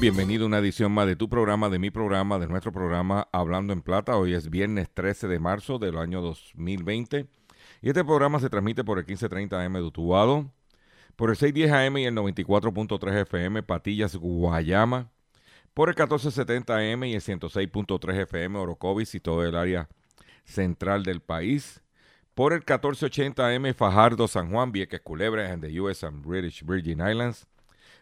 Bienvenido a una edición más de tu programa, de mi programa, de nuestro programa Hablando en Plata. Hoy es viernes 13 de marzo del año 2020 y este programa se transmite por el 1530 AM de Utuado, por el 610 AM y el 94.3 FM Patillas, Guayama, por el 1470 AM y el 106.3 FM Orocovis y todo el área central del país, por el 1480 AM Fajardo, San Juan, Vieques, Culebra, and the US and British Virgin Islands,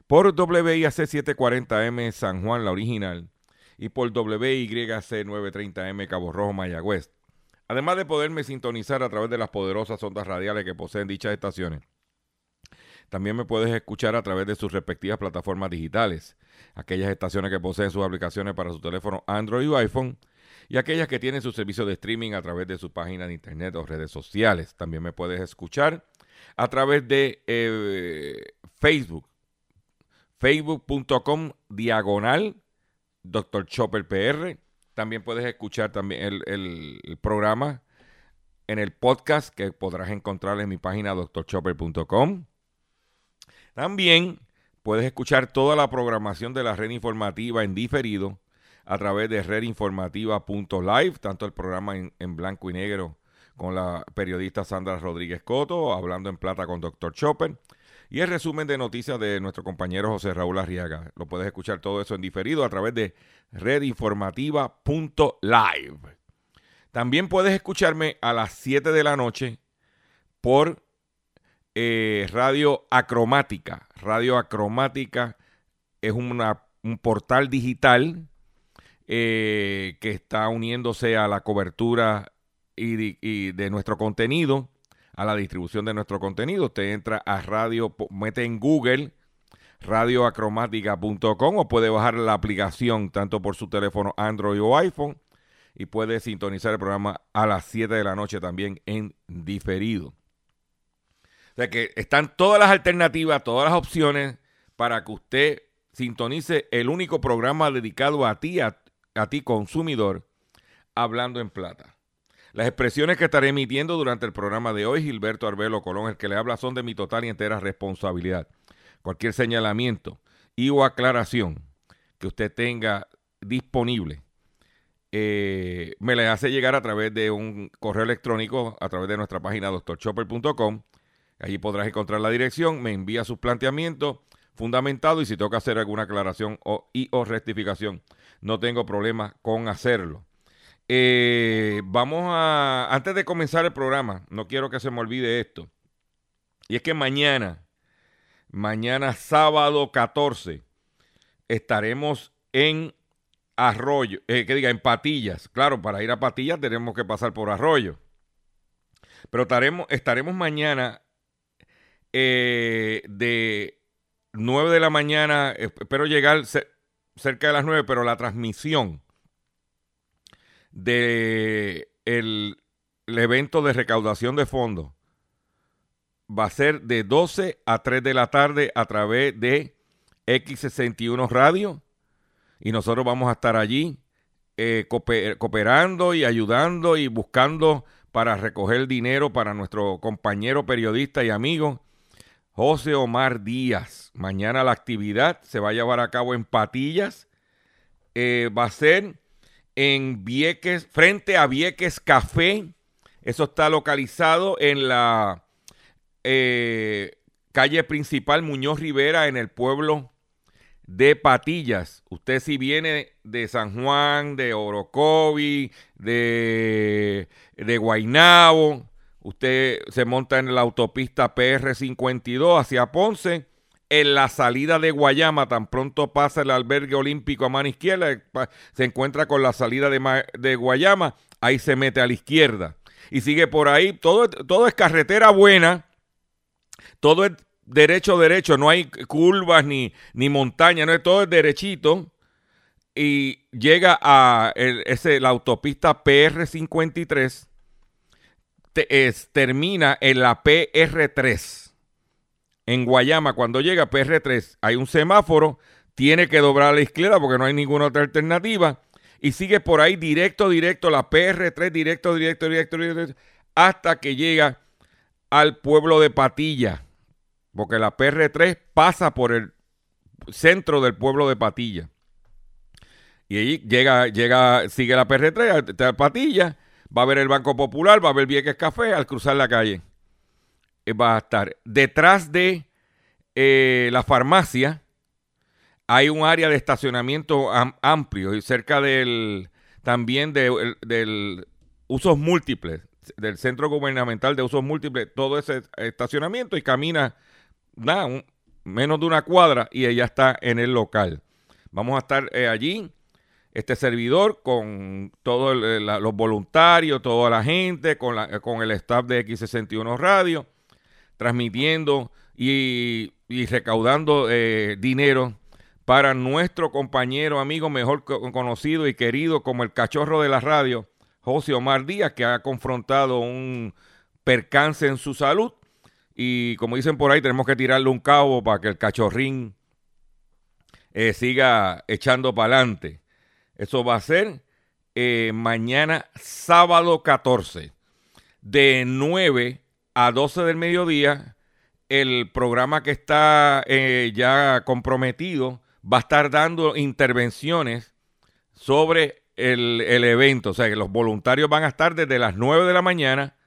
por WIAC 740M San Juan, la original, y por WYC 930M Cabo Rojo, Mayagüez. Además de poderme sintonizar a través de las poderosas ondas radiales que poseen dichas estaciones. También me puedes escuchar a través de sus respectivas plataformas digitales, aquellas estaciones que poseen sus aplicaciones para su teléfono Android o iPhone, y aquellas que tienen su servicio de streaming a través de su página de internet o redes sociales. También me puedes escuchar a través de eh, Facebook, facebook.com diagonal Dr. Chopper PR. También puedes escuchar también el, el- programa en el podcast que podrás encontrar en mi página drchopper.com. También puedes escuchar toda la programación de la red informativa en diferido a través de redinformativa.live, tanto el programa en, en blanco y negro con la periodista Sandra Rodríguez Coto, hablando en plata con Dr. Chopper, y el resumen de noticias de nuestro compañero José Raúl Arriaga. Lo puedes escuchar todo eso en diferido a través de redinformativa.live. También puedes escucharme a las 7 de la noche por eh, Radio Acromática. Radio Acromática es una- un portal digital eh, que está uniéndose a la cobertura y, de nuestro contenido, a la distribución de nuestro contenido. Usted entra a radio, mete en Google radioacromática.com o puede bajar la aplicación tanto por su teléfono Android o iPhone y puede sintonizar el programa a las 7 de la noche también en diferido. O sea que están todas las alternativas, todas las opciones para que usted sintonice el único programa dedicado a ti, a, a ti consumidor, hablando en plata. Las expresiones que estaré emitiendo durante el programa de hoy, Gilberto Arbelo Colón, el que le habla, son de mi total y entera responsabilidad. Cualquier señalamiento y o aclaración que usted tenga disponible, eh, me le hace llegar a través de un correo electrónico, a través de nuestra página doctorchopper.com. Allí podrás encontrar la dirección, me envía sus planteamientos fundamentados y si toca hacer alguna aclaración o, y o rectificación, no tengo problema con hacerlo. Eh, vamos a, antes de comenzar el programa, no quiero que se me olvide esto. Y es que mañana, mañana sábado 14, estaremos en Arroyo, eh, que diga, en Patillas. Claro, para ir a Patillas tenemos que pasar por Arroyo. Pero estaremos, estaremos mañana eh, de 9 de la mañana, espero llegar ce- cerca de las 9, pero la transmisión de el, evento de recaudación de fondos va a ser de 12 a 3 de la tarde a través de X61 Radio y nosotros vamos a estar allí eh, cooper- cooperando y ayudando y buscando para recoger dinero para nuestro compañero periodista y amigo José Omar Díaz. Mañana la actividad se va a llevar a cabo en Patillas. Eh, va a ser en Vieques, frente a Vieques Café. Eso está localizado en la eh, calle principal Muñoz Rivera, en el pueblo de Patillas. Usted si viene de San Juan, de Orocovi, de, de Guaynabo, usted se monta en la autopista PR52 hacia Ponce. En la salida de Guayama, tan pronto pasa el albergue olímpico a mano izquierda, se encuentra con la salida de, de Guayama, ahí se mete a la izquierda. Y sigue por ahí, todo, todo es carretera buena, todo es derecho, derecho, no hay curvas ni, ni montaña, no todo es derechito. Y llega a ese, la autopista PR53, termina en la PR3. En Guayama, cuando llega PR3, hay un semáforo, tiene que doblar a la izquierda porque no hay ninguna otra alternativa. Y sigue por ahí directo, directo, la PR3, directo, directo, directo, directo, hasta que llega al pueblo de Patilla porque la PR3 pasa por el centro del pueblo de Patilla. Y ahí llega, llega, sigue la PR3 a Patilla, va a ver el Banco Popular, va a ver Vieques Café al cruzar la calle. Eh, va a estar detrás de eh, la farmacia. Hay un área de estacionamiento amplio y cerca del también de, del usos múltiples, del centro gubernamental de usos múltiples, todo ese estacionamiento y camina nada, menos de una cuadra y ella está en el local. Vamos a estar eh, allí, este servidor, con todos los voluntarios, toda la gente, con, la, con el staff de X61 Radio, transmitiendo y, recaudando eh, dinero para nuestro compañero, amigo, mejor conocido y querido como el cachorro de la radio, José Omar Díaz, que ha confrontado un percance en su salud y como dicen por ahí, tenemos que tirarle un cabo para que el cachorrín eh, siga echando para adelante. Eso va a ser eh, mañana sábado 14, de 9 a 12 del mediodía. El programa que está eh, ya comprometido va a estar dando intervenciones sobre el, el evento. O sea, que los voluntarios van a estar desde las 9 de la mañana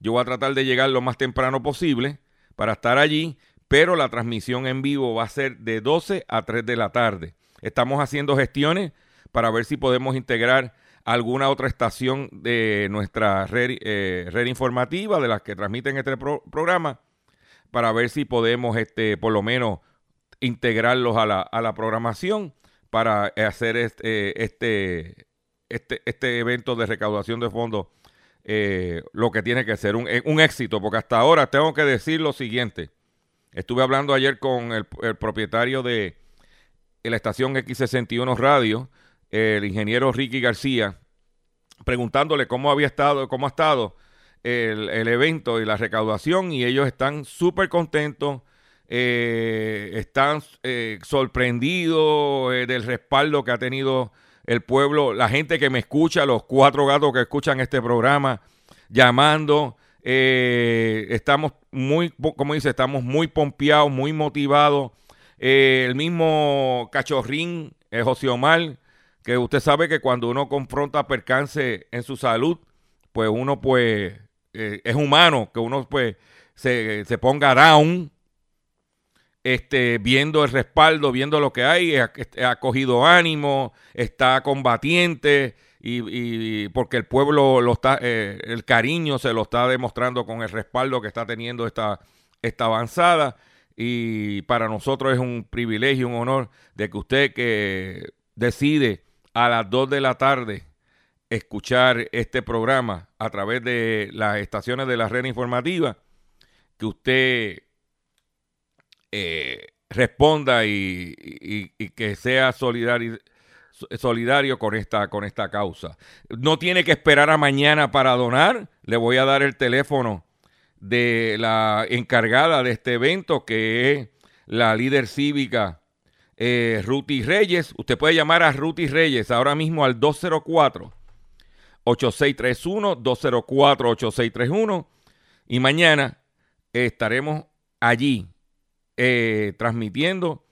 yo voy a tratar de llegar lo más temprano posible para estar allí, pero la transmisión en vivo va a ser de 12 a 3 de la tarde. Estamos haciendo gestiones para ver si podemos integrar alguna otra estación de nuestra red, eh, informativa, de las que transmiten este programa, para ver si podemos, este, por lo menos, integrarlos a la, a la programación para hacer este, este, este, este evento de recaudación de fondos eh, lo que tiene que ser un, un, éxito, porque hasta ahora tengo que decir lo siguiente. Estuve hablando ayer con el, propietario de la estación X61 Radio, el ingeniero Ricky García, preguntándole cómo había estado, cómo ha estado el, evento y la recaudación, y ellos están súper contentos. Eh, están sorprendidos del respaldo que ha tenido el pueblo, la gente que me escucha, los cuatro gatos que escuchan este programa, llamando. Eh, estamos muy, como dice, estamos muy pompeados, muy motivados. Eh, el mismo cachorrín, eh, José Omar, que usted sabe que cuando uno confronta percance en su salud, pues uno pues es humano, que uno pues se, se ponga down, este, viendo el respaldo, viendo lo que hay, ha, cogido ánimo, está combatiente y, porque el pueblo lo está, eh, el cariño se lo está demostrando con el respaldo que está teniendo esta, esta avanzada. Y para nosotros es un privilegio, un honor de que usted que decide a las 2 de la tarde escuchar este programa a través de las estaciones de la red informativa, que usted eh, responda y, que sea solidario, solidario con esta, con esta causa. No tiene que esperar a mañana para donar. Le voy a dar el teléfono de la encargada de este evento, que es la líder cívica eh, Ruti Reyes. Usted puede llamar a Ruti Reyes ahora mismo al 204 8631 204 8631 y mañana estaremos allí eh, transmitiendo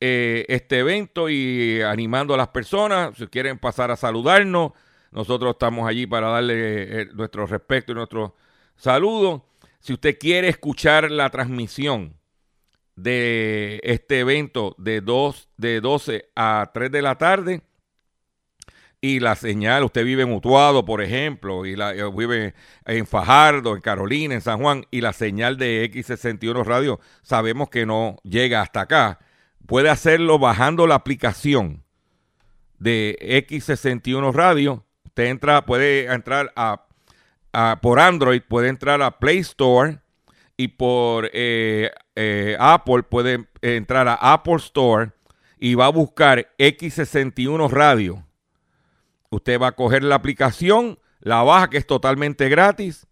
eh, este evento y animando a las personas. Si quieren pasar a saludarnos, nosotros estamos allí para darle eh, nuestro respeto y nuestro saludo. Si usted quiere escuchar la transmisión de este evento de, dos, de 12 a 3 de la tarde. Y la señal, usted vive en Utuado, por ejemplo, y la, eh, vive en Fajardo, en Carolina, en San Juan, y la señal de X61 Radio sabemos que no llega hasta acá. Puede hacerlo bajando la aplicación de X61 Radio. Usted entra, puede entrar a, por Android, puede entrar a Play Store y por eh, eh, Apple puede entrar a Apple Store y va a buscar X61 Radio. Usted va a coger la aplicación, la baja que es totalmente gratis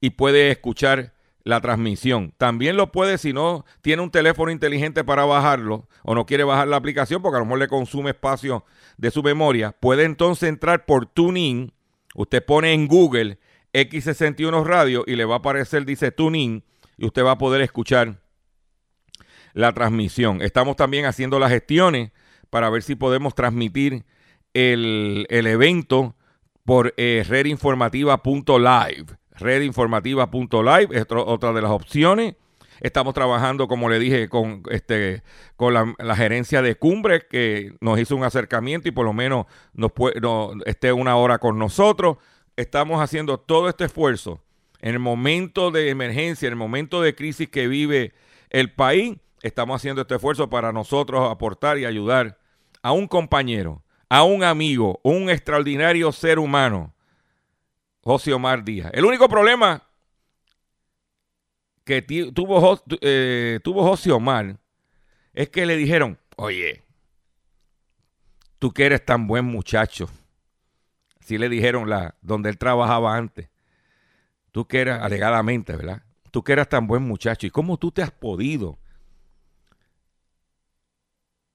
y puede escuchar la transmisión. También lo puede si no tiene un teléfono inteligente para bajarlo o no quiere bajar la aplicación porque a lo mejor le consume espacio de su memoria. Puede entonces entrar por TuneIn. Usted pone en Google X61 Radio y le va a aparecer, dice TuneIn y usted va a poder escuchar la transmisión. Estamos también haciendo las gestiones para ver si podemos transmitir el, evento por eh, redinformativa.live. Redinformativa.live es otra de las opciones. Estamos trabajando, como le dije, con, este, con la, gerencia de Cumbre, que nos hizo un acercamiento y por lo menos nos esté una hora con nosotros. Estamos haciendo todo este esfuerzo en el momento de emergencia, en el momento de crisis que vive el país, estamos haciendo este esfuerzo para nosotros aportar y ayudar a un compañero, a un amigo, un extraordinario ser humano, José Omar Díaz. El único problema que tuvo, eh, tuvo José Omar es que le dijeron, oye, tú que eres tan buen muchacho. Así le dijeron la, donde él trabajaba antes. Tú que eras, alegadamente, ¿verdad? Tú que eras tan buen muchacho. ¿Y cómo tú te has podido?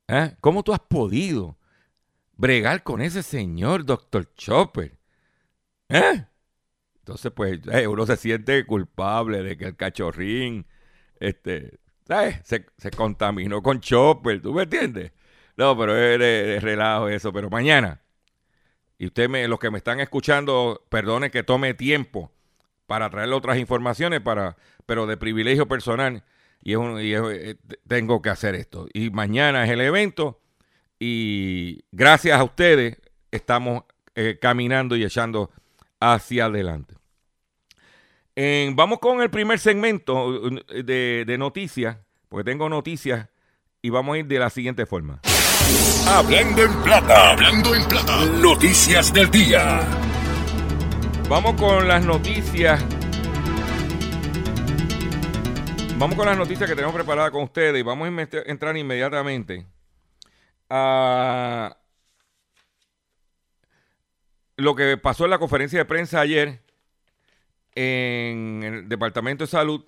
¿Eh? ¿Cómo tú has podido bregar con ese señor, doctor Chopper? ¿Eh? Entonces, pues, eh, uno se siente culpable de que el cachorrín, este, Se, contaminó con Chopper, ¿tú me entiendes? No, pero es de, relajo eso. Pero mañana, y usted, me, los que me están escuchando, perdone que tome tiempo para traerle otras informaciones, para, pero de privilegio personal. Y, eh, tengo que hacer esto. Y mañana es el evento. Y gracias a ustedes estamos eh, caminando y echando hacia adelante. vamos con el primer segmento de, de noticias, porque tengo noticias y vamos a ir de la siguiente forma. Hablando en plata, hablando en plata, noticias del día. Vamos con las noticias. Vamos con las noticias que tenemos preparadas con ustedes y vamos a entrar inmediatamente a lo que pasó en la conferencia de prensa ayer en el Departamento de Salud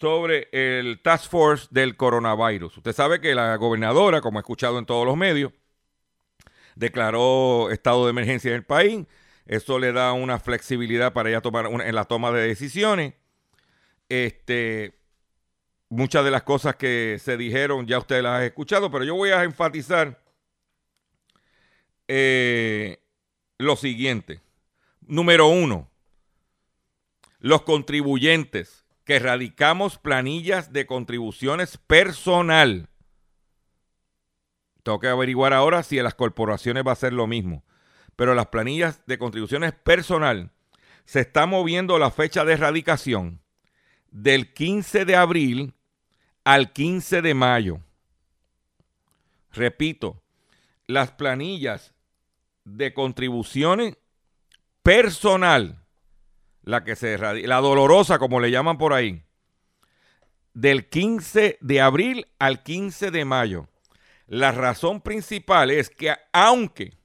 sobre el Task Force del coronavirus. Usted sabe que la gobernadora, como he escuchado en todos los medios, declaró estado de emergencia en el país eso le da una flexibilidad para ella tomar en la toma de decisiones. Este, muchas de las cosas que se dijeron ya ustedes las han escuchado, pero yo voy a enfatizar eh, lo siguiente. Número uno, los contribuyentes que radicamos planillas de contribuciones personal. Tengo que averiguar ahora si en las corporaciones va a ser lo mismo pero las planillas de contribuciones personal se está moviendo la fecha de erradicación del 15 de abril al 15 de mayo. Repito, las planillas de contribuciones personal, la que se la dolorosa como le llaman por ahí, del 15 de abril al 15 de mayo. La razón principal es que aunque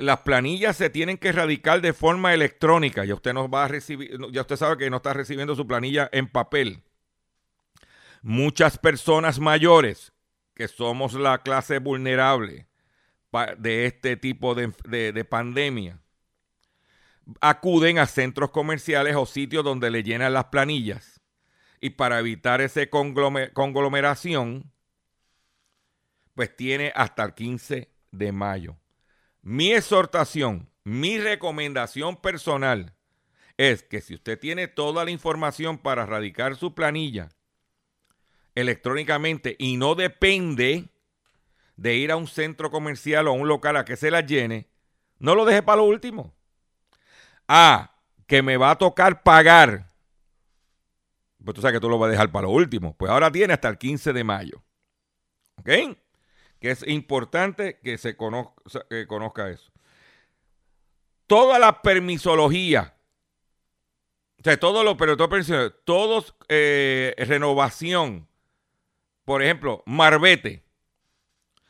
las planillas se tienen que erradicar de forma electrónica. Ya usted va a recibir, ya usted sabe que no está recibiendo su planilla en papel. Muchas personas mayores, que somos la clase vulnerable de este tipo de, pandemia, acuden a centros comerciales o sitios donde le llenan las planillas. Y para evitar esa conglomeración, pues tiene hasta el 15 de mayo. Mi exhortación, mi recomendación personal es que si usted tiene toda la información para radicar su planilla electrónicamente y no depende de ir a un centro comercial o a un local a que se la llene, no lo deje para lo último. Ah, que me va a tocar pagar. Pues tú sabes que tú lo vas a dejar para lo último. Pues ahora tiene hasta el 15 de mayo. ¿Ok? Que es importante que se conozca, que conozca eso. Toda la permisología o sea, todo lo, pero todo, todos eh, renovación. Por ejemplo, Marbete.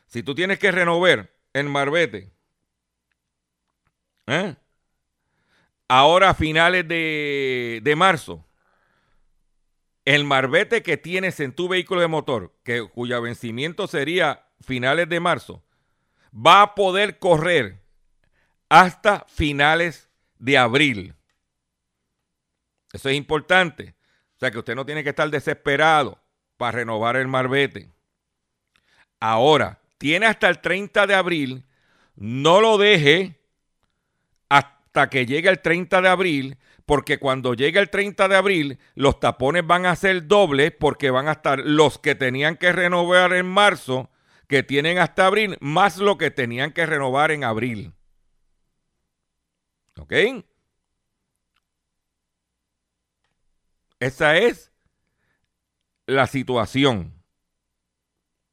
Si tú tienes que renovar en Marbete, ¿eh? Ahora a finales de, de, marzo, el Marbete que tienes en tu vehículo de motor, que, cuyo vencimiento sería finales de marzo, va a poder correr hasta finales de abril. Eso es importante. O sea que usted no tiene que estar desesperado para renovar el marbete. Ahora, tiene hasta el 30 de abril. No lo deje hasta que llegue el 30 de abril, porque cuando llegue el 30 de abril, los tapones van a ser dobles, porque van a estar los que tenían que renovar en marzo, que tienen hasta abril, más lo que tenían que renovar en abril. ¿Ok? Esa es la situación.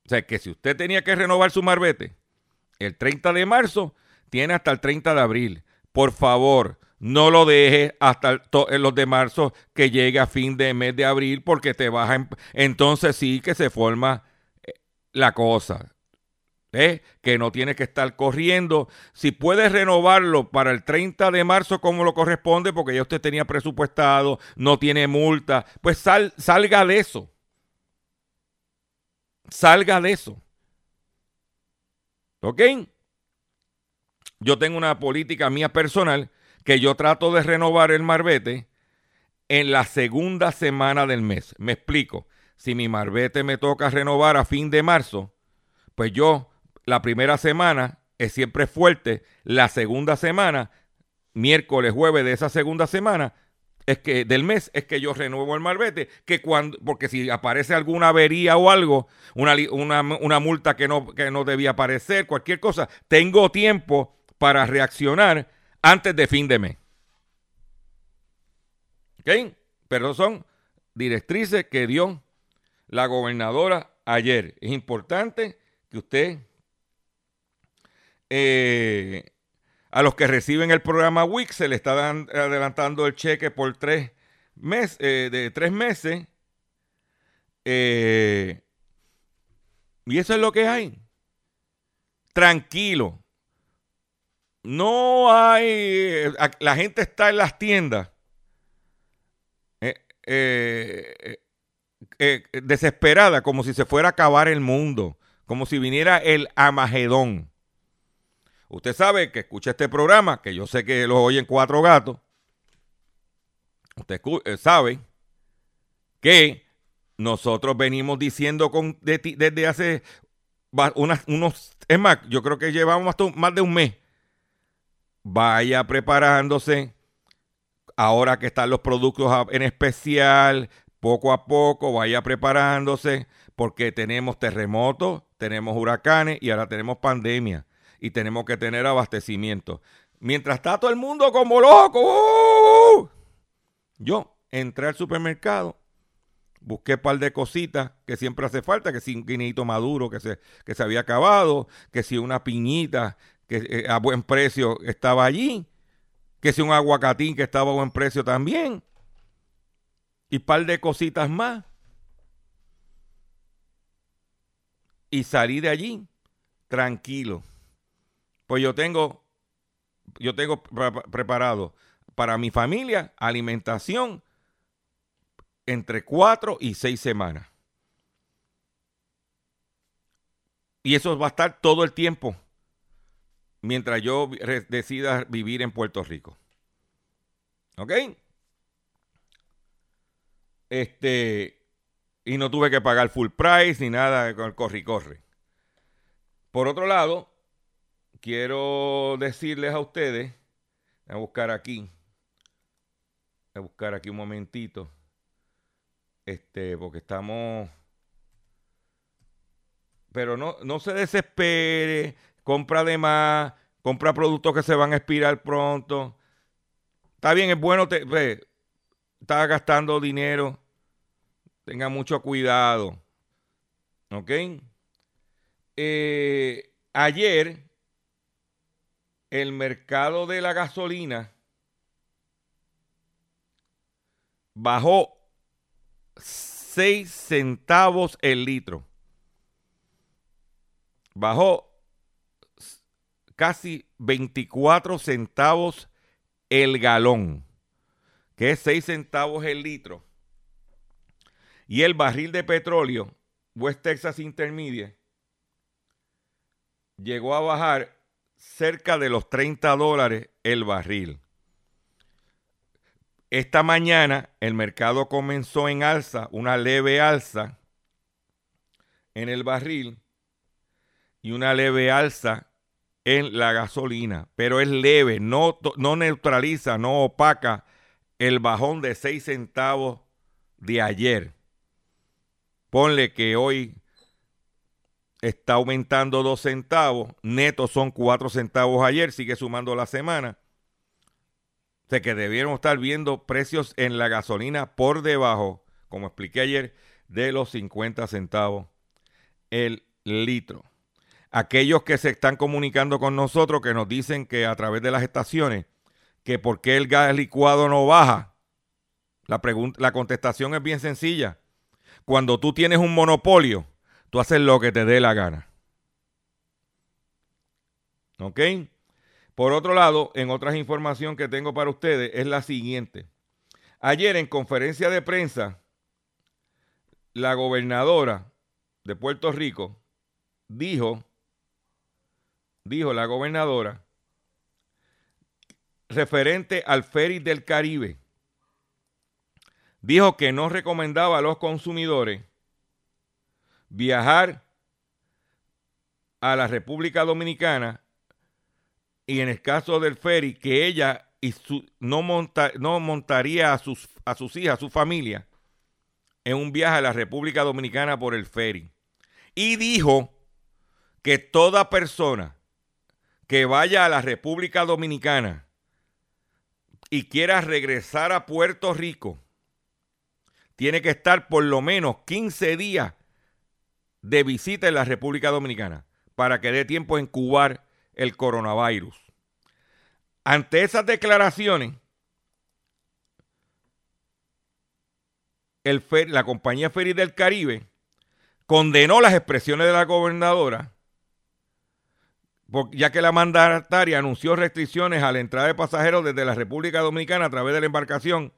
O sea, que si usted tenía que renovar su marbete el 30 de marzo, tiene hasta el 30 de abril. Por favor, no lo deje hasta los de marzo que llegue a fin de mes de abril porque te baja. Entonces sí que se forma eh, la cosa. ¿Eh? que no tiene que estar corriendo. Si puede renovarlo para el 30 de marzo como lo corresponde, porque ya usted tenía presupuestado, no tiene multa, pues salga de eso. Salga de eso. ¿Ok? Yo tengo una política mía personal que yo trato de renovar el marbete en la segunda semana del mes. Me explico. Si mi marbete me toca renovar a fin de marzo, pues yo la primera semana es siempre fuerte, la segunda semana, miércoles, jueves de esa segunda semana, es que del mes es que yo renuevo el marbete, que cuando, porque si aparece alguna avería o algo, una, una, multa que no, que no debía aparecer, cualquier cosa, tengo tiempo para reaccionar antes de fin de mes. ¿Ok? Pero son directrices que dio la gobernadora ayer. Es importante que usted eh, a los que reciben el programa WIC se le está adelantando el cheque por tres meses, eh, de tres meses. Eh, y eso es lo que hay. Tranquilo. No hay. La gente está en las tiendas. desesperada, como si se fuera a acabar el mundo. Como si viniera el Amagedón. Usted sabe que escucha este programa, que yo sé que lo oyen cuatro gatos. Usted eh, sabe que nosotros venimos diciendo con, desde hace unos, es más, yo creo que llevamos más de un mes. Vaya preparándose. Ahora que están los productos en especial, poco a poco vaya preparándose, porque tenemos terremotos, tenemos huracanes y ahora tenemos pandemia y tenemos que tener abastecimiento. Mientras está todo el mundo como loco, ¡uh! yo entré al supermercado, busqué un par de cositas que siempre hace falta, que si un guineito maduro que se, que se había acabado, que si una piñita que eh, a buen precio estaba allí, que si un aguacatín que estaba a buen precio también, y par de cositas más. Y salí de allí tranquilo. Pues yo tengo, yo tengo preparado para mi familia alimentación entre cuatro y seis semanas. Y eso va a estar todo el tiempo mientras yo decida vivir en Puerto Rico. ¿Ok? Este, y no tuve que pagar full price ni nada con el corre y corre. Por otro lado, quiero decirles a ustedes, voy a buscar aquí, voy a buscar aquí un momentito, este, porque estamos, pero no, no se desespere, compra de más, compra productos que se van a expirar pronto. Está bien, es bueno, te, ve, está gastando dinero, tenga mucho cuidado. ¿Ok? Eh, ayer, el mercado de la gasolina bajó 6 centavos el litro. Bajó casi 24 centavos el galón, que es 6 centavos el litro. Y el barril de petróleo, West Texas Intermediate, llegó a bajar cerca de los 30 dólares el barril. Esta mañana el mercado comenzó en alza, una leve alza en el barril y una leve alza en la gasolina, pero es leve, no, no neutraliza, no opaca el bajón de 6 centavos de ayer. Ponle que hoy está aumentando 2 centavos, netos son 4 centavos ayer, sigue sumando la semana. O sea que debieron estar viendo precios en la gasolina por debajo, como expliqué ayer, de los 50 centavos el litro. Aquellos que se están comunicando con nosotros, que nos dicen que a través de las estaciones, que por qué el gas licuado no baja, la, la contestación es bien sencilla. Cuando tú tienes un monopolio, tú haces lo que te dé la gana. ¿Ok? Por otro lado, en otras información que tengo para ustedes es la siguiente. Ayer en conferencia de prensa, la gobernadora de Puerto Rico dijo, dijo la gobernadora, referente al ferry del Caribe, dijo que no recomendaba a los consumidores viajar a la República Dominicana y en el caso del ferry, que ella y su, no, monta, no montaría a sus, a sus hijas, a su familia, en un viaje a la República Dominicana por el ferry. Y dijo que toda persona que vaya a la República Dominicana y quiera regresar a Puerto Rico, tiene que estar por lo menos 15 días de visita en la República Dominicana para que dé tiempo en cubar el coronavirus. Ante esas declaraciones, la compañía Ferry del Caribe condenó las expresiones de la gobernadora, ya que la mandataria anunció restricciones a la entrada de pasajeros desde la República Dominicana a través de la embarcación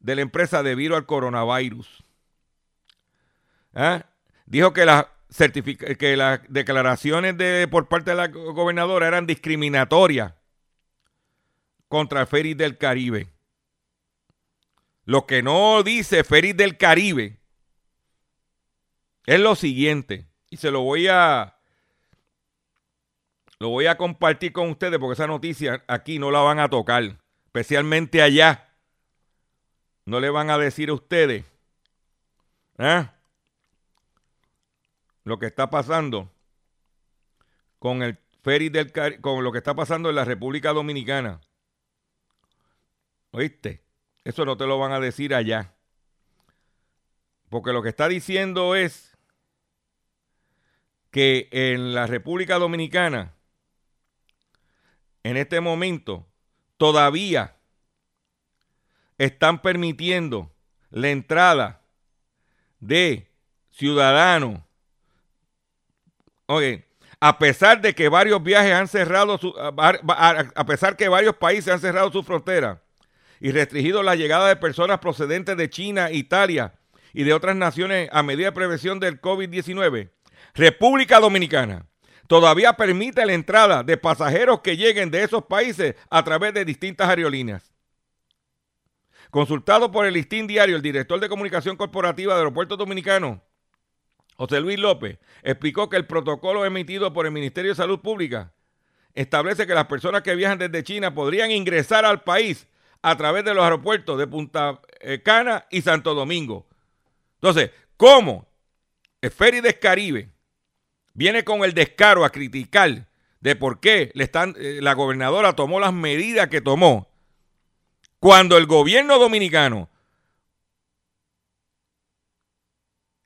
de la empresa debido al coronavirus. ¿Ah? Dijo que la que las declaraciones de, por parte de la gobernadora eran discriminatorias contra el Ferry del Caribe. Lo que no dice Ferry del Caribe es lo siguiente, y se lo voy a lo voy a compartir con ustedes porque esa noticia aquí no la van a tocar, especialmente allá. No le van a decir a ustedes. ¿eh? lo que está pasando con el ferry del con lo que está pasando en la República Dominicana. ¿Oíste? Eso no te lo van a decir allá. Porque lo que está diciendo es que en la República Dominicana, en este momento, todavía están permitiendo la entrada de ciudadanos. Oye, a pesar de que varios viajes han cerrado, su, a pesar que varios países han cerrado sus fronteras y restringido la llegada de personas procedentes de China, Italia y de otras naciones a medida de prevención del COVID-19, República Dominicana todavía permite la entrada de pasajeros que lleguen de esos países a través de distintas aerolíneas. Consultado por el listín diario, el director de comunicación corporativa de Aeropuertos Dominicanos, José Luis López, explicó que el protocolo emitido por el Ministerio de Salud Pública establece que las personas que viajan desde China podrían ingresar al país a través de los aeropuertos de Punta eh, Cana y Santo Domingo. Entonces, ¿cómo del Caribe viene con el descaro a criticar de por qué le eh, la gobernadora tomó las medidas que tomó cuando el gobierno dominicano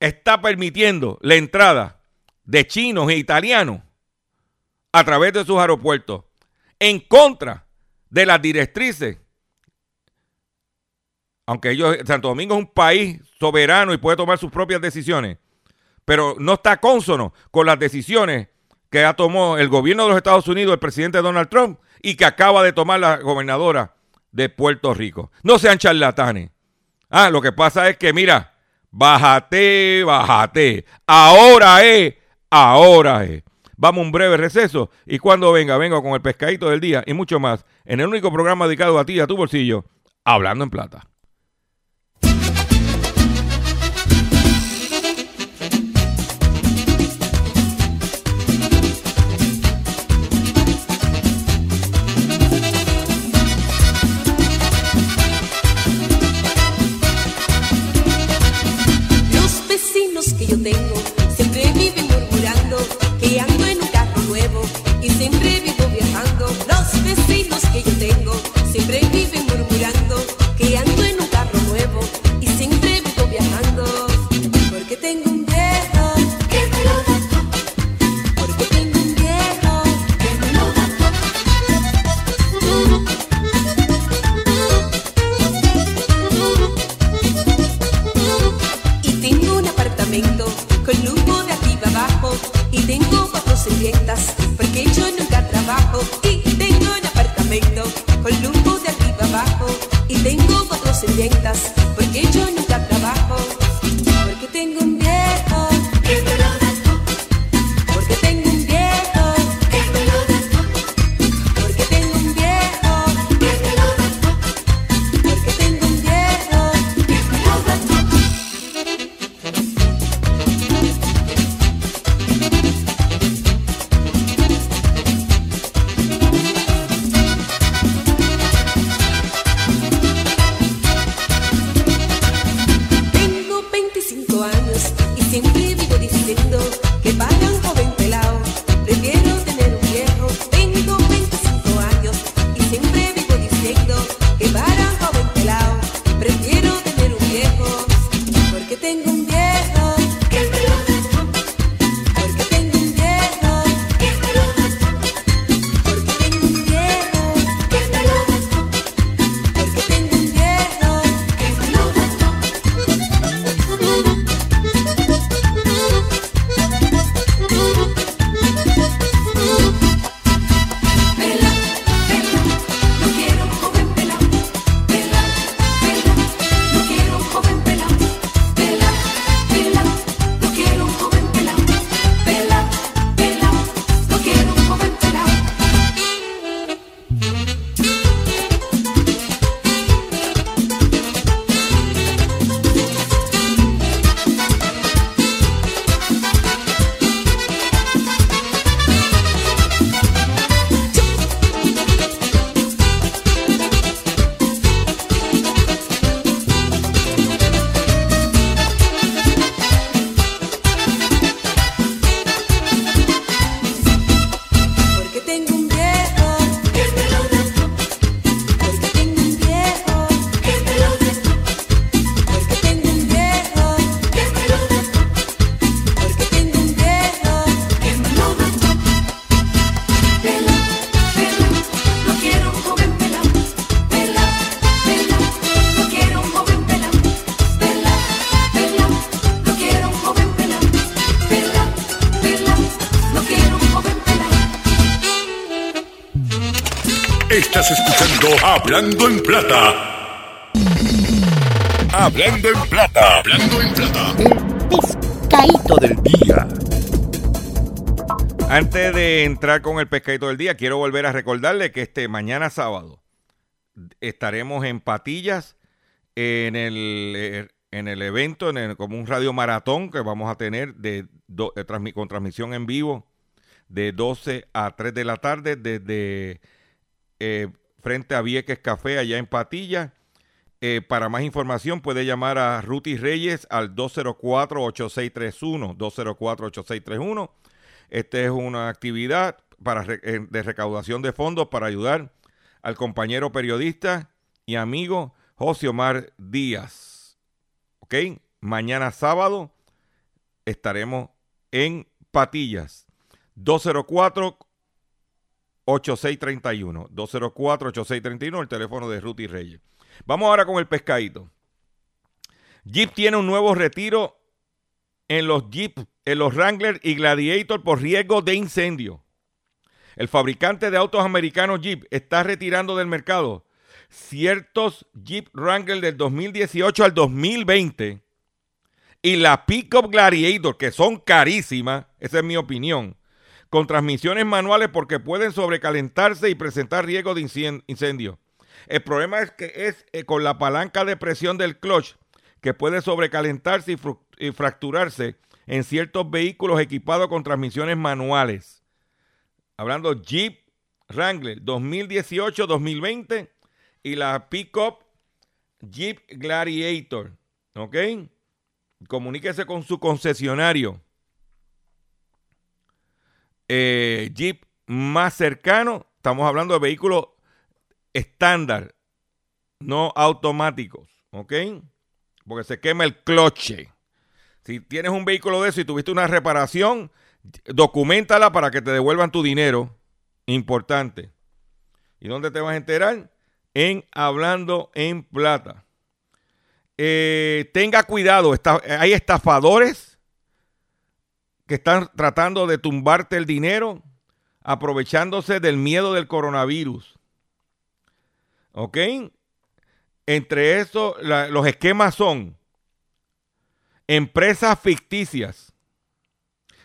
está permitiendo la entrada de chinos e italianos a través de sus aeropuertos en contra de las directrices. Aunque ellos, Santo Domingo es un país soberano y puede tomar sus propias decisiones, pero no está consono con las decisiones que ha tomado el gobierno de los Estados Unidos, el presidente Donald Trump, y que acaba de tomar la gobernadora de Puerto Rico. No sean charlatanes. Ah, lo que pasa es que, mira, bájate, bájate. Ahora es, ahora es. Vamos a un breve receso y cuando venga, vengo con el pescadito del día y mucho más en el único programa dedicado a ti a tu bolsillo, Hablando en Plata. Tengo siempre viven murmurando que ando en un carro nuevo y siempre vivo viajando. Los vecinos que yo tengo siempre viven Estás escuchando Hablando en Plata. Hablando en Plata. Hablando en Plata. pescadito del día. Antes de entrar con el pescadito del día, quiero volver a recordarle que este mañana sábado estaremos en Patillas en el, eh, en el evento, en el, como un radio maratón que vamos a tener de, do- eh, con transmisión en vivo de 12 a 3 de la tarde desde eh, frente a Vieques Café allá en Patillas. Eh, para más información puede llamar a Ruti Reyes al 204-8631, 204-8631. Esta es una actividad para, eh, de recaudación de fondos para ayudar al compañero periodista y amigo José Omar Díaz. ¿Ok? Mañana sábado estaremos en Patillas. 204 8631. 204 8631, el teléfono de Ruti Reyes. Vamos ahora con el pescadito. Jeep tiene un nuevo retiro en los Jeep, en los Wrangler y Gladiator por riesgo de incendio. El fabricante de autos americanos Jeep está retirando del mercado ciertos Jeep Wrangler del 2018 al 2020 y la Pickup Gladiator, que son carísimas, esa es mi opinión, con transmisiones manuales porque pueden sobrecalentarse y presentar riesgo de incendio. El problema es que es eh, con la palanca de presión del clutch que puede sobrecalentarse y fracturarse en ciertos vehículos equipados con transmisiones manuales. Hablando Jeep Wrangler 2018-2020 y la pickup Jeep Gladiator. ¿Ok? Comuníquese con su concesionario eh, Jeep más cercano. Estamos hablando de vehículos estándar, no automáticos. ¿Ok? Porque se quema el cloche. Si tienes un vehículo de eso y tuviste una reparación, documentala para que te devuelvan tu dinero. Importante. ¿Y dónde te vas a enterar? En Hablando en Plata. Eh, tenga cuidado, está- hay estafadores que están tratando de tumbarte el dinero aprovechándose del miedo del coronavirus. ¿Ok? Entre eso, los esquemas son empresas ficticias.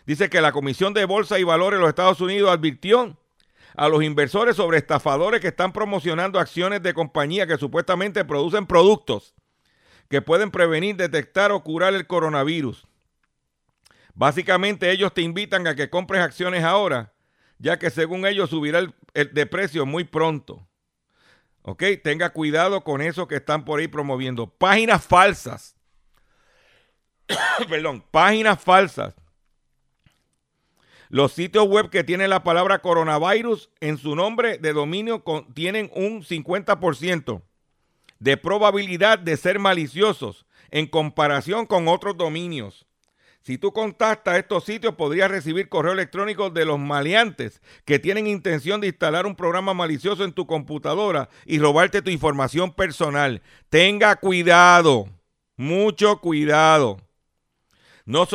Dice que la Comisión de Bolsa y Valores de los Estados Unidos advirtió a los inversores sobre estafadores que están promocionando acciones de compañías que supuestamente producen productos que pueden prevenir, detectar o curar el coronavirus. Básicamente ellos te invitan a que compres acciones ahora, ya que según ellos subirá el, el de precio muy pronto. ¿Ok? Tenga cuidado con eso que están por ahí promoviendo. Páginas falsas. Perdón, páginas falsas. Los sitios web que tienen la palabra coronavirus en su nombre de dominio con- tienen un 50% de probabilidad de ser maliciosos en comparación con otros dominios. Si tú contactas estos sitios, podrías recibir correo electrónico de los maleantes que tienen intención de instalar un programa malicioso en tu computadora y robarte tu información personal. Tenga cuidado, mucho cuidado. No, o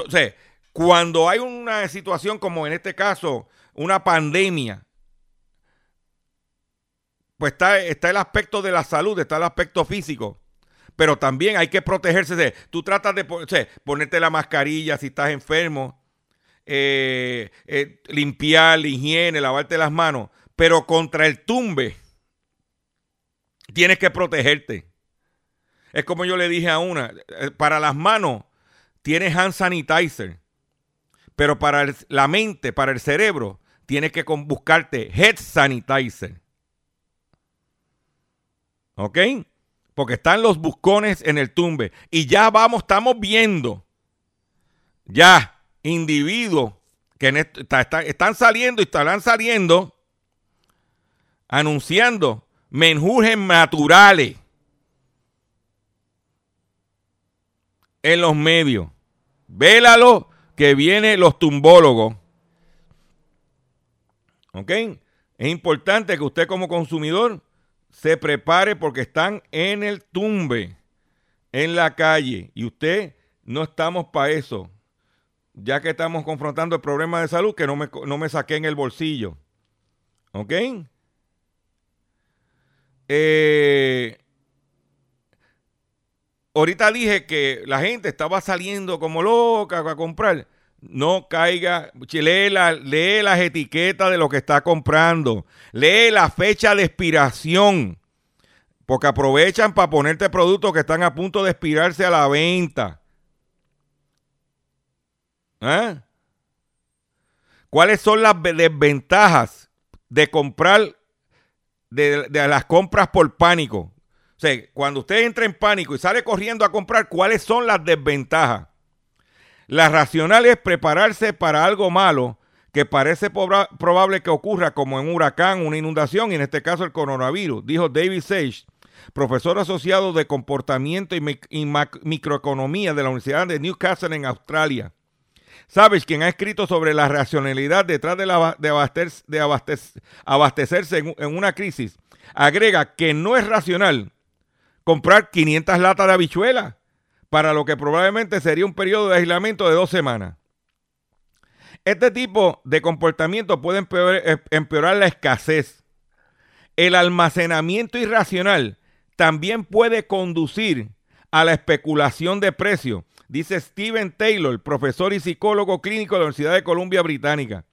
cuando hay una situación como en este caso, una pandemia, pues está, está el aspecto de la salud, está el aspecto físico. Pero también hay que protegerse. de- Tú tratas de ponerte la mascarilla si estás enfermo, eh, eh, limpiar, la higiene, lavarte las manos. Pero contra el tumbe, tienes que protegerte. Es como yo le dije a una, eh, para las manos tienes hand sanitizer, pero para la mente, para el cerebro, tienes que buscarte head sanitizer. ¿Ok? Porque están los buscones en el tumbe. Y ya vamos, estamos viendo ya individuos que están saliendo y estarán saliendo anunciando menjurjes naturales en los medios. Vélalo que vienen los tumbólogos. ¿Ok? Es importante que usted como consumidor se prepare porque están en el tumbe, en la calle. Y usted no estamos para eso. Ya que estamos confrontando el problema de salud, que no me, no me saqué en el bolsillo. ¿Ok? Eh, ahorita dije que la gente estaba saliendo como loca a comprar. No caiga, lee, la- lee las etiquetas de lo que está comprando. Lee la fecha de expiración. Porque aprovechan para ponerte productos que están a punto de expirarse a la venta. ¿Ah? ¿Cuáles son las ve- desventajas de comprar de, de las compras por pánico? O sea, cuando usted entra en pánico y sale corriendo a comprar, ¿cuáles son las desventajas? La racional es prepararse para algo malo que parece probable que ocurra como en un huracán, una inundación y en este caso el coronavirus, dijo David Sage, profesor asociado de comportamiento y, microeconomía de la Universidad de Newcastle en Australia. Sabes, quien ha escrito sobre la racionalidad detrás de, la de abastecerse en, en una crisis, agrega que no es racional comprar 500 latas de habichuelas para lo que probablemente sería un periodo de aislamiento de dos semanas. Este tipo de comportamiento puede empeorar, eh, empeorar la escasez. El almacenamiento irracional también puede conducir a la especulación de precios, dice Steven Taylor, profesor y psicólogo clínico de la Universidad de Columbia Británica.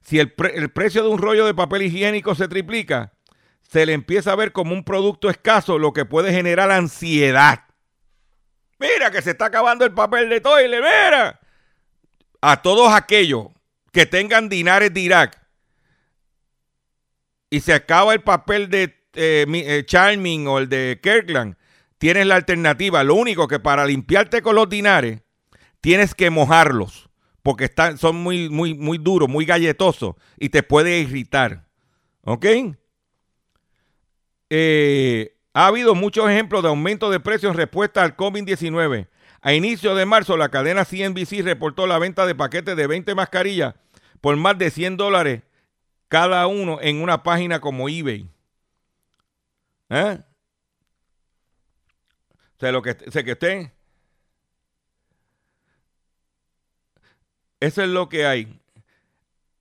Si el precio de un rollo de papel higiénico se triplica, se le empieza a ver como un producto escaso, lo que puede generar ansiedad. Mira que se está acabando el papel de toile, mira. A todos aquellos que tengan dinares de Irak y se acaba el papel de eh, eh, Charming o el de Kirkland, tienes la alternativa. Lo único que para limpiarte con los dinares tienes que mojarlos porque están, son muy, muy, muy duros, muy galletosos y te puede irritar. ¿Ok? Eh, ha habido muchos ejemplos de aumento de precios en respuesta al COVID-19. A inicio de marzo, la cadena CNBC reportó la venta de paquetes de 20 mascarillas por más de 100 dólares cada uno en una página como eBay. ¿Eh? O lo que, que usted... Eso es lo que hay.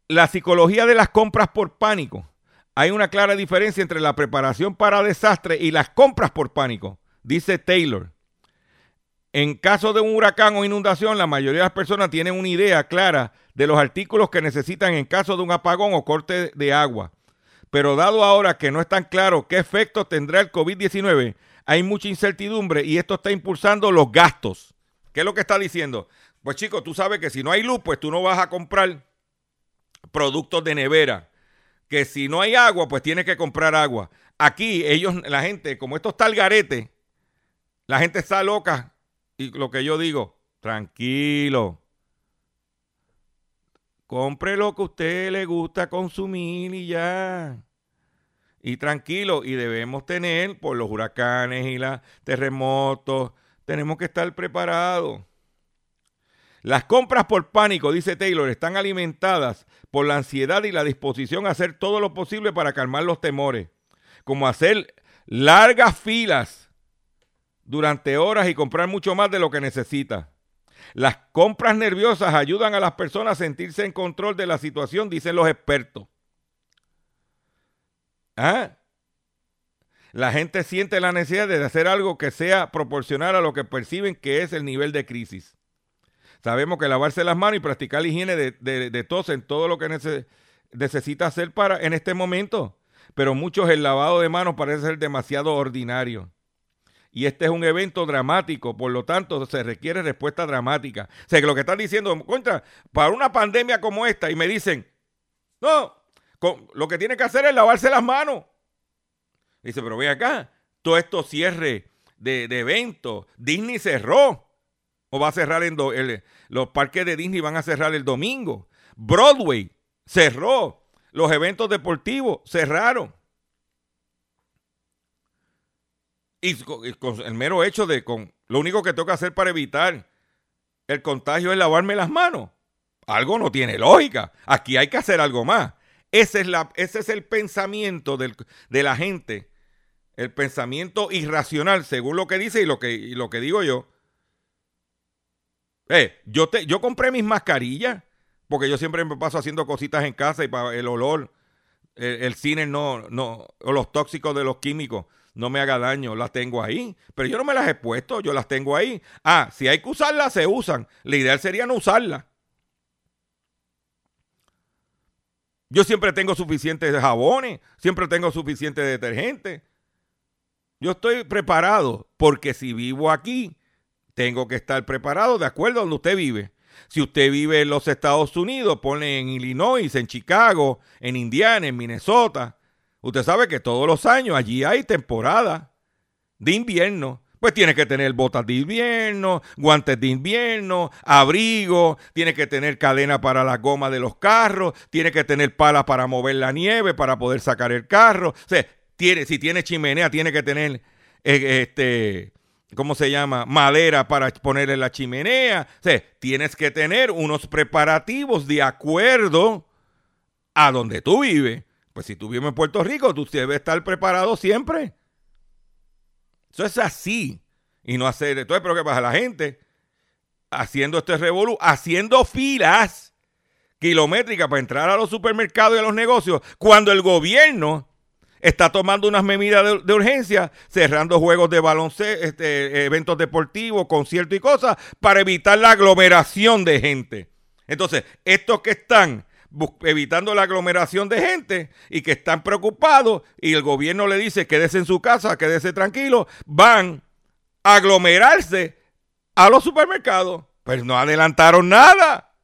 La psicología de las compras por pánico. Hay una clara diferencia entre la preparación para desastre y las compras por pánico, dice Taylor. En caso de un huracán o inundación, la mayoría de las personas tienen una idea clara de los artículos que necesitan en caso de un apagón o corte de agua. Pero dado ahora que no es tan claro qué efectos tendrá el COVID-19, hay mucha incertidumbre y esto está impulsando los gastos. ¿Qué es lo que está diciendo? Pues chicos, tú sabes que si no hay luz, pues tú no vas a comprar productos de nevera. Que si no hay agua, pues tienes que comprar agua. Aquí ellos, la gente, como esto está al garete, la gente está loca. Y lo que yo digo, tranquilo. Compre lo que a usted le gusta consumir y ya. Y tranquilo, y debemos tener por los huracanes y los terremotos, tenemos que estar preparados. Las compras por pánico, dice Taylor, están alimentadas por la ansiedad y la disposición a hacer todo lo posible para calmar los temores, como hacer largas filas durante horas y comprar mucho más de lo que necesita. Las compras nerviosas ayudan a las personas a sentirse en control de la situación, dicen los expertos. ¿Ah? La gente siente la necesidad de hacer algo que sea proporcional a lo que perciben que es el nivel de crisis. Sabemos que lavarse las manos y practicar la higiene de, de, de tos en todo lo que nece- necesita hacer para en este momento. Pero muchos el lavado de manos parece ser demasiado ordinario. Y este es un evento dramático, por lo tanto se requiere respuesta dramática. O sea, que lo que están diciendo, contra, para una pandemia como esta, y me dicen, no, lo que tiene que hacer es lavarse las manos. Dice, pero ve acá, todo esto cierre de, de eventos, Disney cerró. Va a cerrar en el- los parques de Disney van a cerrar el domingo. Broadway cerró. Los eventos deportivos cerraron. Y con, y con el mero hecho de con lo único que tengo que hacer para evitar el contagio es lavarme las manos. Algo no tiene lógica. Aquí hay que hacer algo más. Ese es, la, ese es el pensamiento del- de la gente. El pensamiento irracional, según lo que dice y lo que, y lo que digo yo. Eh, yo, te, yo compré mis mascarillas porque yo siempre me paso haciendo cositas en casa y para el olor, el, el cine no, no, o los tóxicos de los químicos no me haga daño, las tengo ahí. Pero yo no me las he puesto, yo las tengo ahí. Ah, si hay que usarlas, se usan. La ideal sería no usarlas. Yo siempre tengo suficientes jabones, siempre tengo suficiente detergente. Yo estoy preparado porque si vivo aquí, tengo que estar preparado de acuerdo a donde usted vive. Si usted vive en los Estados Unidos, pone en Illinois, en Chicago, en Indiana, en Minnesota. Usted sabe que todos los años allí hay temporada de invierno. Pues tienes que tener botas de invierno, guantes de invierno, abrigo, tienes que tener cadena para la goma de los carros, tienes que tener palas para mover la nieve, para poder sacar el carro. O sea, tiene, si tiene chimenea, tiene que tener eh, este ¿cómo se llama? Madera para ponerle la chimenea. O sea, tienes que tener unos preparativos de acuerdo a donde tú vives. Pues si tú vives en Puerto Rico, tú debes estar preparado siempre. Eso es así. Y no hacer. Entonces, pero ¿qué pasa? La gente haciendo este revolú, haciendo filas kilométricas para entrar a los supermercados y a los negocios, cuando el gobierno está tomando unas medidas de, urgencia, cerrando juegos de baloncesto, este, eventos deportivos, conciertos y cosas, para evitar la aglomeración de gente. Entonces, estos que están evitando la aglomeración de gente y que están preocupados y el gobierno le dice quédese en su casa, quédese tranquilo, van a aglomerarse a los supermercados. Pues no adelantaron nada.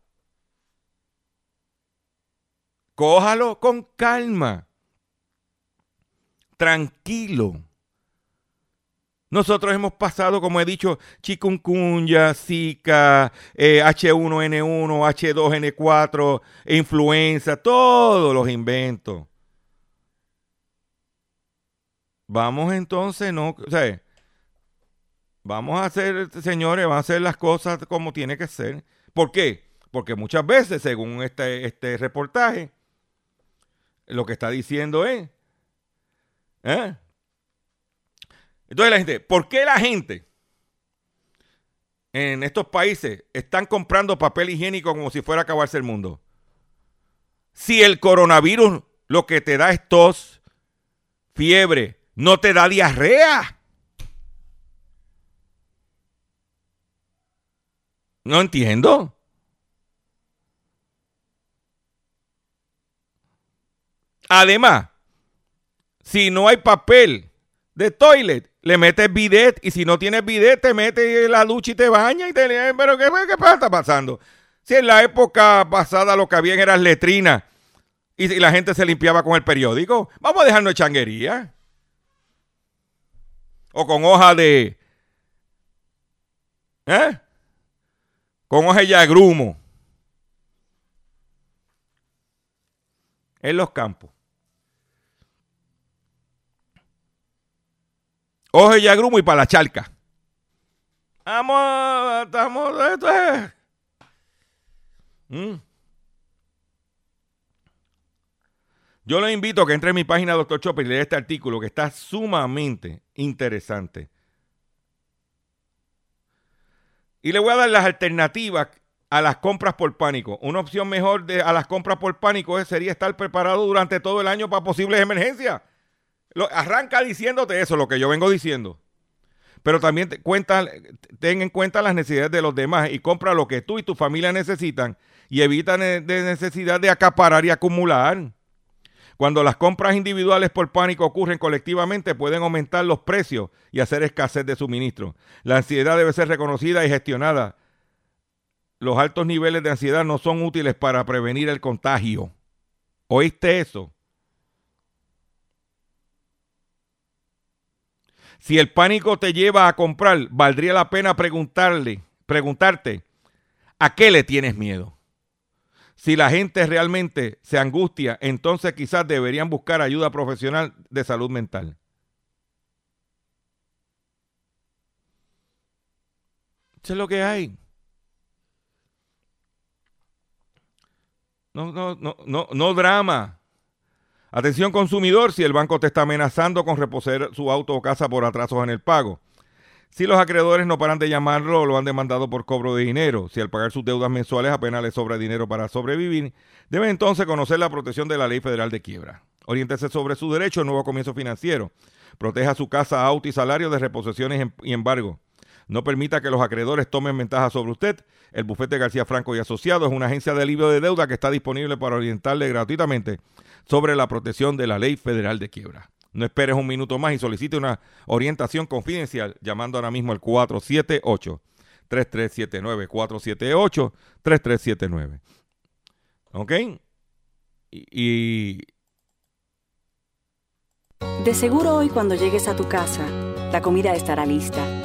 Cójalo con calma tranquilo. Nosotros hemos pasado, como he dicho, chikungunya, Zika, H1N1, H2N4, influenza, todos los inventos. Vamos entonces, no, o sea, vamos a hacer, señores, vamos a hacer las cosas como tiene que ser. ¿Por qué? Porque muchas veces, según este, este reportaje, lo que está diciendo es ¿Eh? Entonces la gente, ¿por qué la gente en estos países están comprando papel higiénico como si fuera a acabarse el mundo? Si el coronavirus lo que te da es tos, fiebre, no te da diarrea. No entiendo. Además, si no hay papel de toilet, le metes bidet y si no tienes bidet, te metes la ducha y te bañas y te... Pero ¿qué, qué está pasando? Si en la época pasada lo que había eran letrinas y, la gente se limpiaba con el periódico, vamos a dejarnos de changuería. O con hoja de... ¿Eh? Con hoja de agrumo. En los campos. Oje y agrumo y para la charca. Vamos, estamos, esto es. Mm. Yo le invito a que entre en mi página Doctor Chopper y lea este artículo que está sumamente interesante. Y le voy a dar las alternativas a las compras por pánico. Una opción mejor de, a las compras por pánico sería estar preparado durante todo el año para posibles emergencias arranca diciéndote eso, lo que yo vengo diciendo. Pero también cuenta, ten en cuenta las necesidades de los demás y compra lo que tú y tu familia necesitan y evita de necesidad de acaparar y acumular. Cuando las compras individuales por pánico ocurren colectivamente, pueden aumentar los precios y hacer escasez de suministro. La ansiedad debe ser reconocida y gestionada. Los altos niveles de ansiedad no son útiles para prevenir el contagio. ¿Oíste eso? Si el pánico te lleva a comprar, valdría la pena preguntarle, preguntarte, ¿a qué le tienes miedo? Si la gente realmente se angustia, entonces quizás deberían buscar ayuda profesional de salud mental. Eso es lo que hay. No, no, no, no, no drama. Atención consumidor, si el banco te está amenazando con reposer su auto o casa por atrasos en el pago. Si los acreedores no paran de llamarlo o lo han demandado por cobro de dinero, si al pagar sus deudas mensuales apenas le sobra dinero para sobrevivir, debe entonces conocer la protección de la Ley Federal de Quiebra. Oriéntese sobre su derecho a nuevo comienzo financiero. Proteja su casa, auto y salario de reposiciones y embargo. No permita que los acreedores tomen ventaja sobre usted. El bufete García Franco y Asociados es una agencia de alivio de deuda que está disponible para orientarle gratuitamente sobre la protección de la ley federal de quiebra. No esperes un minuto más y solicite una orientación confidencial llamando ahora mismo al 478 3379 478 3379. ¿Ok? Y, De seguro hoy cuando llegues a tu casa la comida estará lista.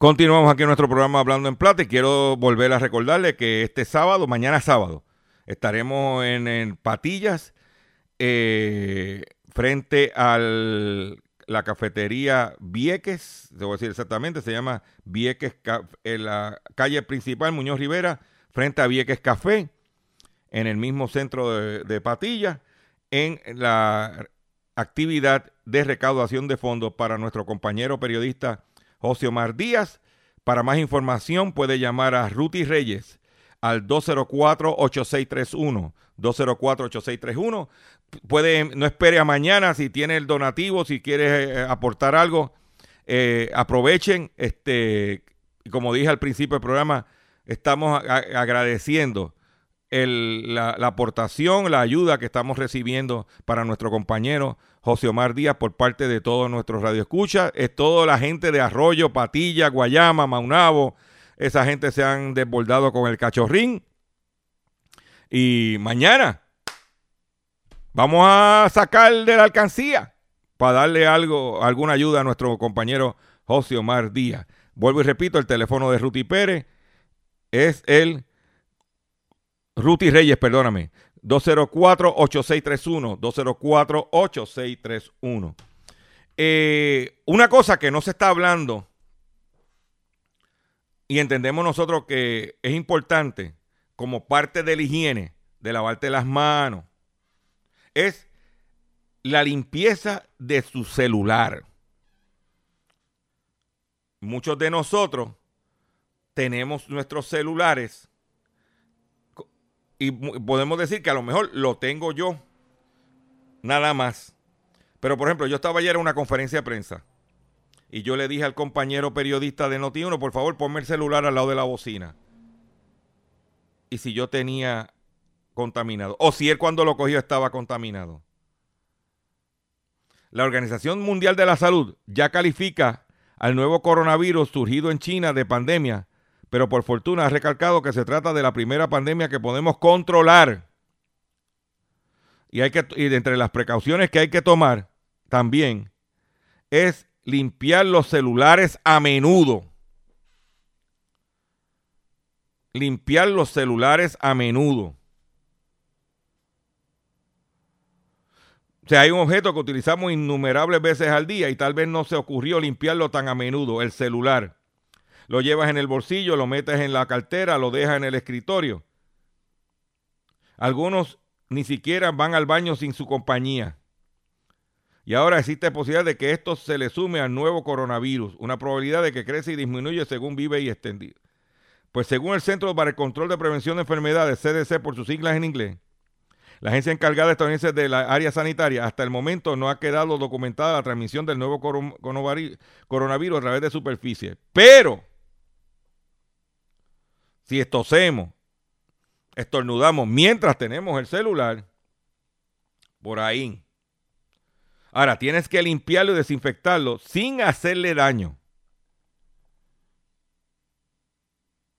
Continuamos aquí nuestro programa Hablando en Plata y quiero volver a recordarle que este sábado, mañana sábado, estaremos en, Patillas eh, frente a la cafetería Vieques, a decir exactamente, se llama Vieques, en la calle principal Muñoz Rivera, frente a Vieques Café, en el mismo centro de Patillas, en la actividad de recaudación de fondos para nuestro compañero periodista José Omar Díaz. Para más información puede llamar a Ruti Reyes al 204-8631. 204-8631. Puede, no espere a mañana si tiene el donativo, si quiere eh, aportar algo. Eh, aprovechen, este, como dije al principio del programa, estamos agradeciendo la, aportación, la ayuda que estamos recibiendo para nuestro compañero José Omar Díaz por parte de todos nuestros radioescuchas. Es toda la gente de Arroyo, Patilla, Guayama, Maunabo. Esa gente se han desbordado con el cachorrín. Y mañana vamos a sacar de la alcancía para darle algo, alguna ayuda a nuestro compañero José Omar Díaz. Vuelvo y repito, el teléfono de Ruti Pérez es el Ruti Reyes, perdóname. 204-8631. 204-8631. Eh, una cosa que no se está hablando y entendemos nosotros que es importante como parte de la higiene, de lavarte las manos, es la limpieza de su celular. Muchos de nosotros tenemos nuestros celulares y podemos decir que a lo mejor lo tengo yo, nada más. Pero por ejemplo, yo estaba ayer en una conferencia de prensa y yo le dije al compañero periodista de Noti1, por favor, ponme el celular al lado de la bocina. Y si yo tenía contaminado, o si él cuando lo cogió estaba contaminado. La Organización Mundial de la Salud ya califica al nuevo coronavirus surgido en China de pandemia pero por fortuna ha recalcado que se trata de la primera pandemia que podemos controlar. Y, hay que, y entre las precauciones que hay que tomar también es limpiar los celulares a menudo. Limpiar los celulares a menudo. O sea, hay un objeto que utilizamos innumerables veces al día y tal vez no se ocurrió limpiarlo tan a menudo, el celular lo llevas en el bolsillo, lo metes en la cartera, lo dejas en el escritorio. Algunos ni siquiera van al baño sin su compañía. Y ahora existe posibilidad de que esto se le sume al nuevo coronavirus, una probabilidad de que crece y disminuye según vive y extendido. Pues según el Centro para el Control de Prevención de Enfermedades, CDC por sus siglas en inglés, la agencia encargada estadounidense de la área sanitaria hasta el momento no ha quedado documentada la transmisión del nuevo coronavirus a través de superficie. Pero si estosemos, estornudamos mientras tenemos el celular, por ahí. Ahora, tienes que limpiarlo y desinfectarlo sin hacerle daño.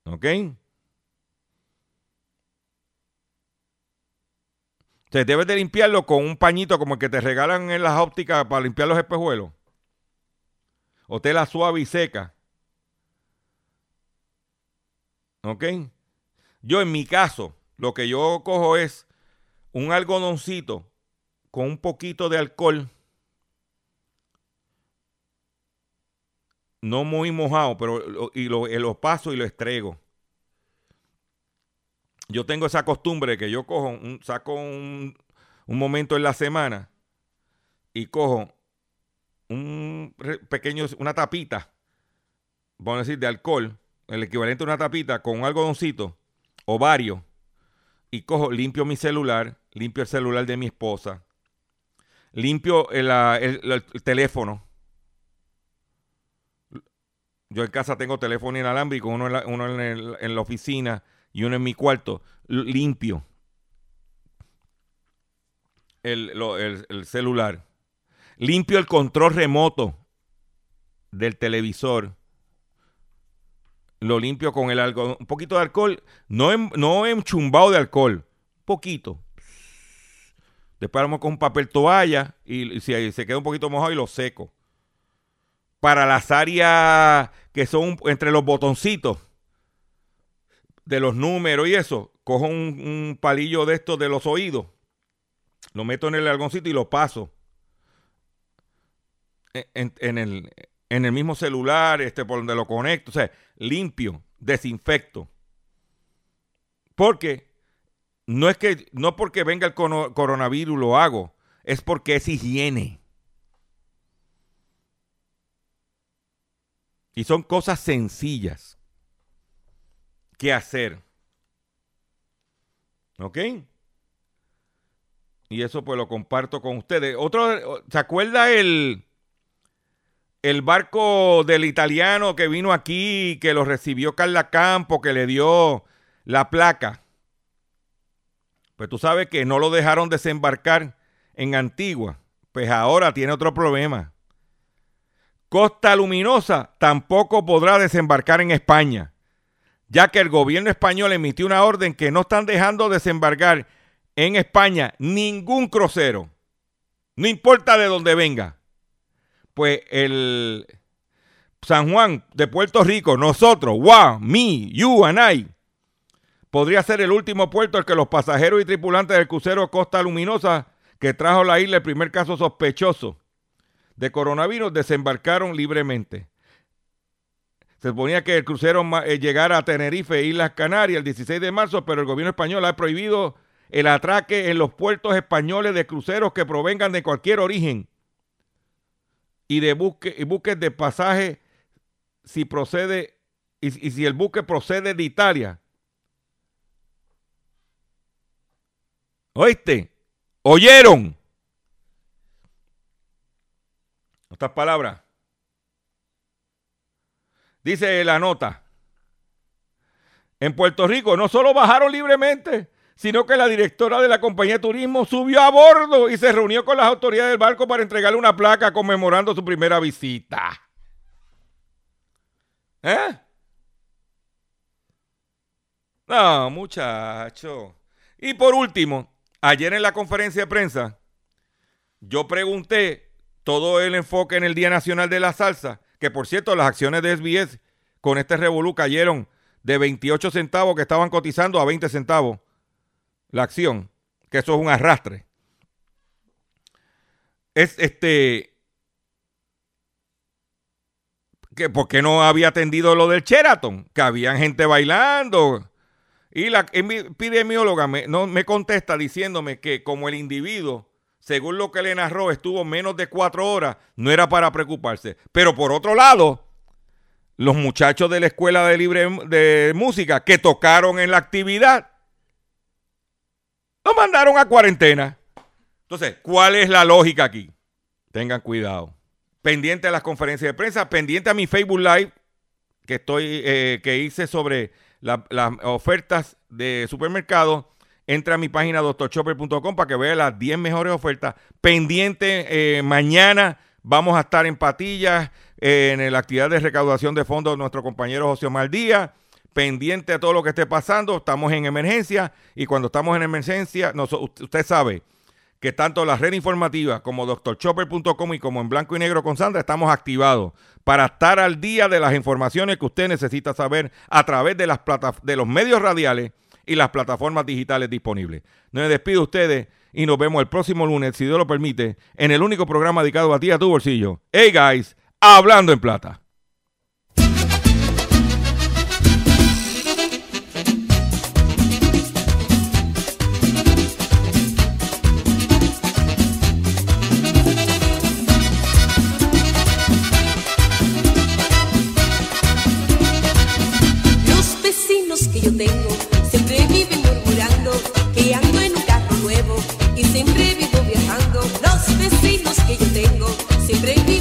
¿Ok? Se debes de limpiarlo con un pañito como el que te regalan en las ópticas para limpiar los espejuelos. O tela suave y seca. ¿Ok? Yo en mi caso, lo que yo cojo es un algodoncito con un poquito de alcohol. No muy mojado, pero y lo, lo paso y lo estrego. Yo tengo esa costumbre que yo cojo, un, saco un, un momento en la semana y cojo un pequeño, una tapita, vamos a decir, de alcohol el equivalente a una tapita con un algodoncito o varios y cojo, limpio mi celular, limpio el celular de mi esposa, limpio el, teléfono, Yo en casa tengo teléfono inalámbrico, uno en la, uno en, el- en la oficina y uno en mi cuarto, limpio. El, el- el celular. Limpio el control remoto del televisor. Lo limpio con el algodón. Un poquito de alcohol. No, no enchumbado de alcohol. Poquito. Después vamos con un papel toalla y, si se queda un poquito mojado y lo seco. Para las áreas que son entre los botoncitos de los números y eso, cojo un, un palillo de estos de los oídos, lo meto en el algoncito y lo paso en- en el, en el mismo celular, este, por donde lo conecto, o sea, limpio, desinfecto. Porque no es que, no porque venga el coronavirus lo hago, es porque es higiene. Y son cosas sencillas que hacer. ¿Ok? Y eso pues lo comparto con ustedes. Otro, ¿se acuerda el, el barco del italiano que vino aquí, que lo recibió Carla Campo, que le dio la placa? Pues tú sabes que no lo dejaron desembarcar en Antigua. Pues ahora tiene otro problema. Costa Luminosa tampoco podrá desembarcar en España, ya que el gobierno español emitió una orden que no están dejando desembarcar en España ningún crucero, no importa de dónde venga. Pues el San Juan de Puerto Rico, nosotros, wow, me, you and I, podría ser el último puerto al que los pasajeros y tripulantes del crucero Costa Luminosa que trajo la isla el primer caso sospechoso de coronavirus desembarcaron libremente. Se suponía que el crucero eh, llegara a Tenerife Islas Canarias el 16 de marzo, pero el gobierno español ha prohibido el atraque en los puertos españoles de cruceros que provengan de cualquier origen y de buque, y buques de pasaje si procede y, y si el buque procede de Italia. ¿Oíste? ¿Oyeron? Otras palabras. Dice la nota. En Puerto Rico no solo bajaron libremente, sino que la directora de la compañía de turismo subió a bordo y se reunió con las autoridades del barco para entregarle una placa conmemorando su primera visita. ¿Eh? No, muchacho. Y por último, ayer en la conferencia de prensa, yo pregunté todo el enfoque en el Día Nacional de la Salsa, que por cierto, las acciones de SBS con este revolú cayeron de 28 centavos que estaban cotizando a 20 centavos la acción, que eso es un arrastre. Es este que por qué no había atendido lo del Sheraton, que había gente bailando. Y la epidemióloga me, no, me contesta diciéndome que como el individuo, según lo que le narró, estuvo menos de cuatro horas, no era para preocuparse. Pero por otro lado, los muchachos de la escuela de libre de música que tocaron en la actividad, lo mandaron a cuarentena. Entonces, ¿cuál es la lógica aquí? Tengan cuidado. Pendiente a las conferencias de prensa, pendiente a mi Facebook Live que estoy eh, que hice sobre la- las ofertas de supermercado. Entra a mi página doctorchopper.com para que vea las 10 mejores ofertas. Pendiente, eh, mañana vamos a estar en Patillas eh, en la actividad de recaudación de fondos nuestro compañero José Omar Díaz. Pendiente a todo lo que esté pasando. Estamos en emergencia y cuando estamos en emergencia, nos- usted sabe que tanto la red informativa como doctorchopper.com y como en blanco y negro con Sandra estamos activados para estar al día de las informaciones que usted necesita saber a través de, las plata- de los medios radiales y las plataformas digitales disponibles. Me despido de ustedes y nos vemos el próximo lunes, si Dios lo permite, en el único programa dedicado a ti, a tu bolsillo. Hey guys, hablando en plata. Que yo tengo siempre